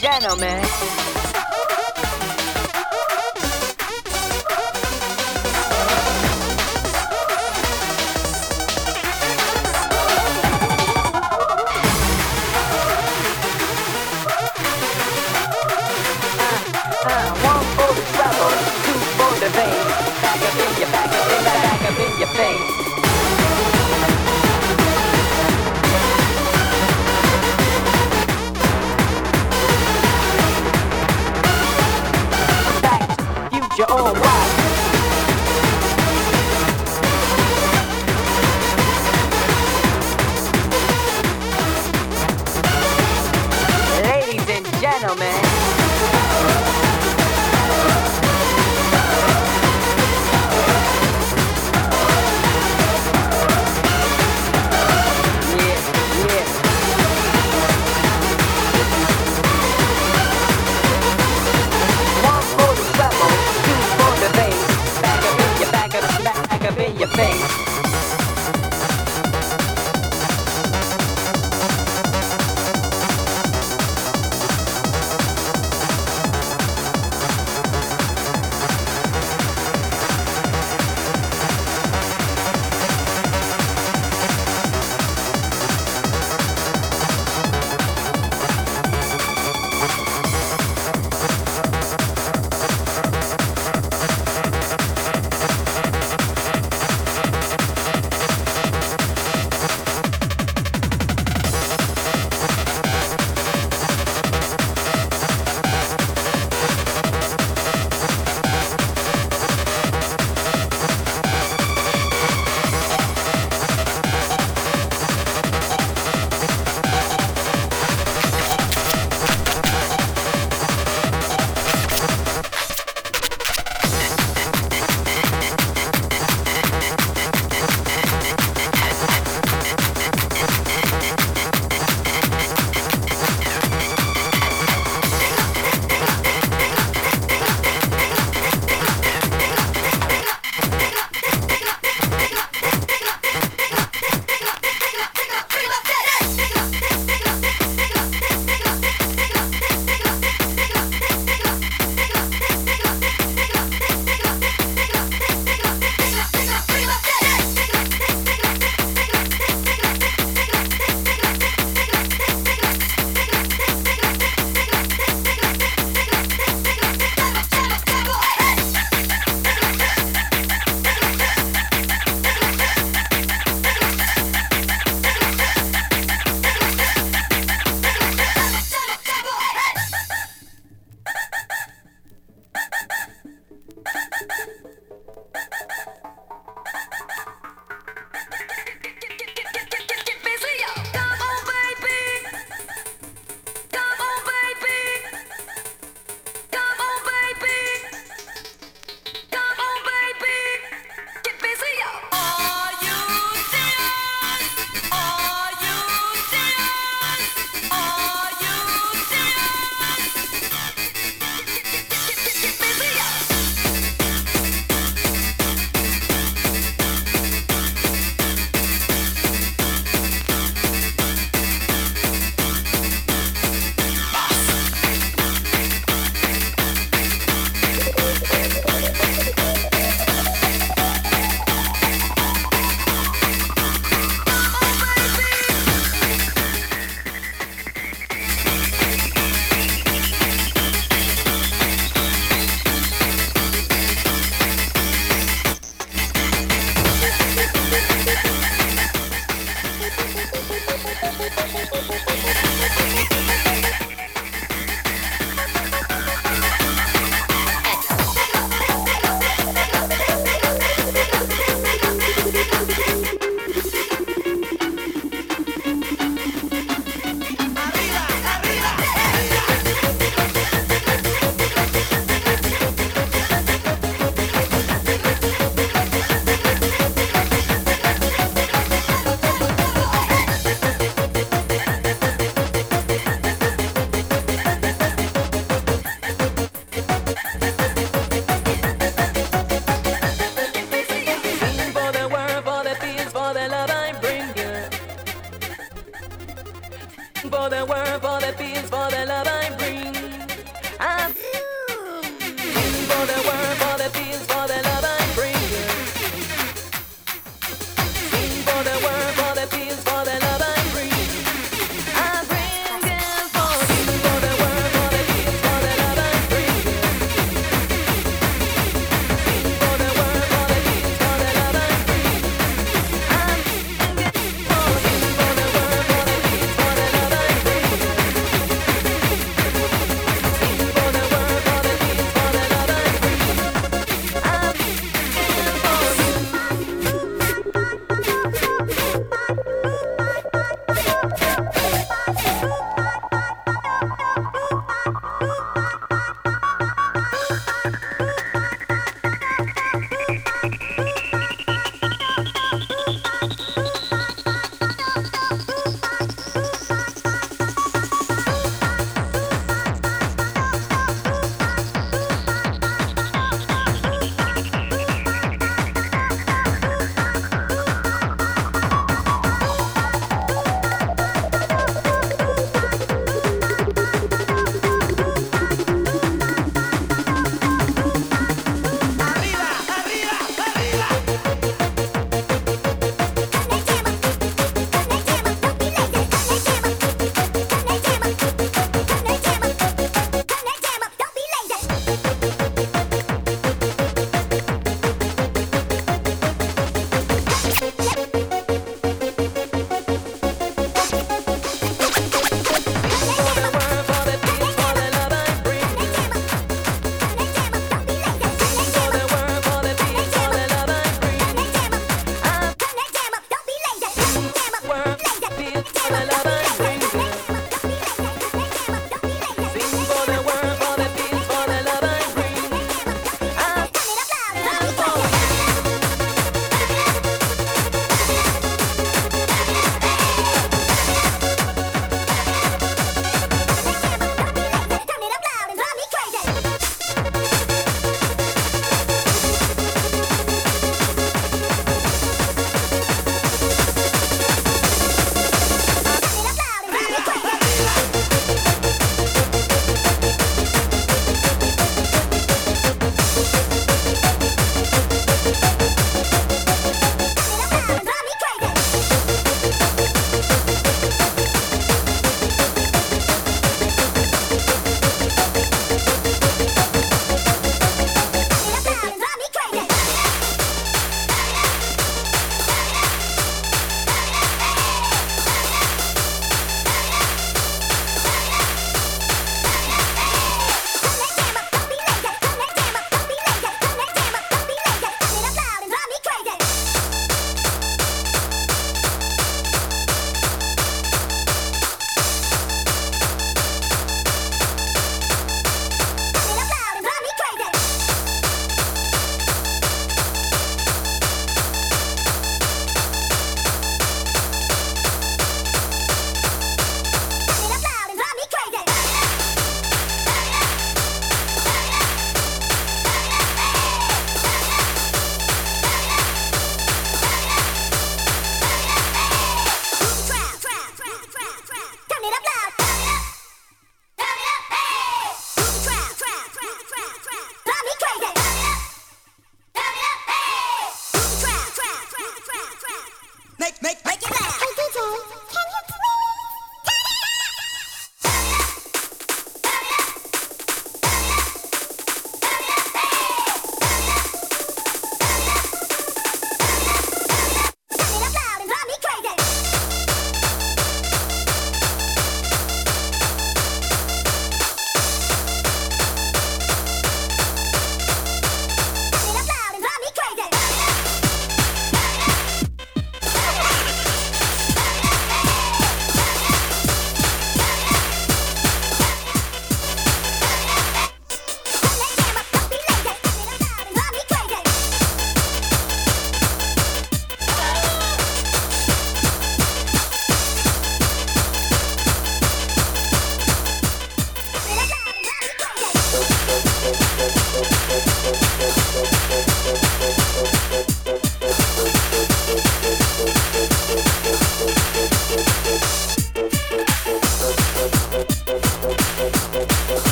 gentlemen.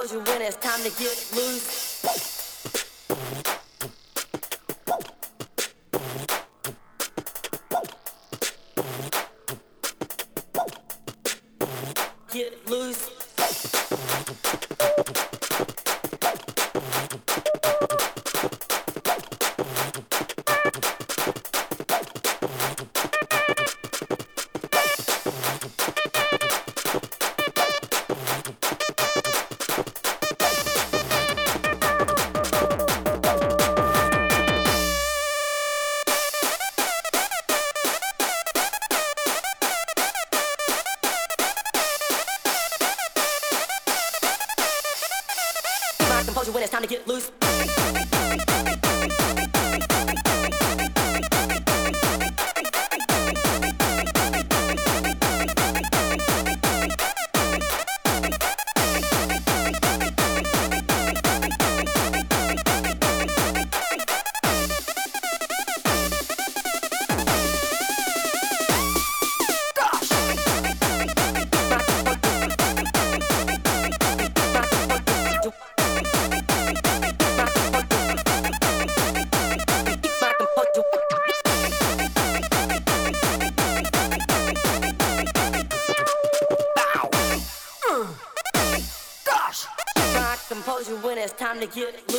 My composure when it's time to get loose. Get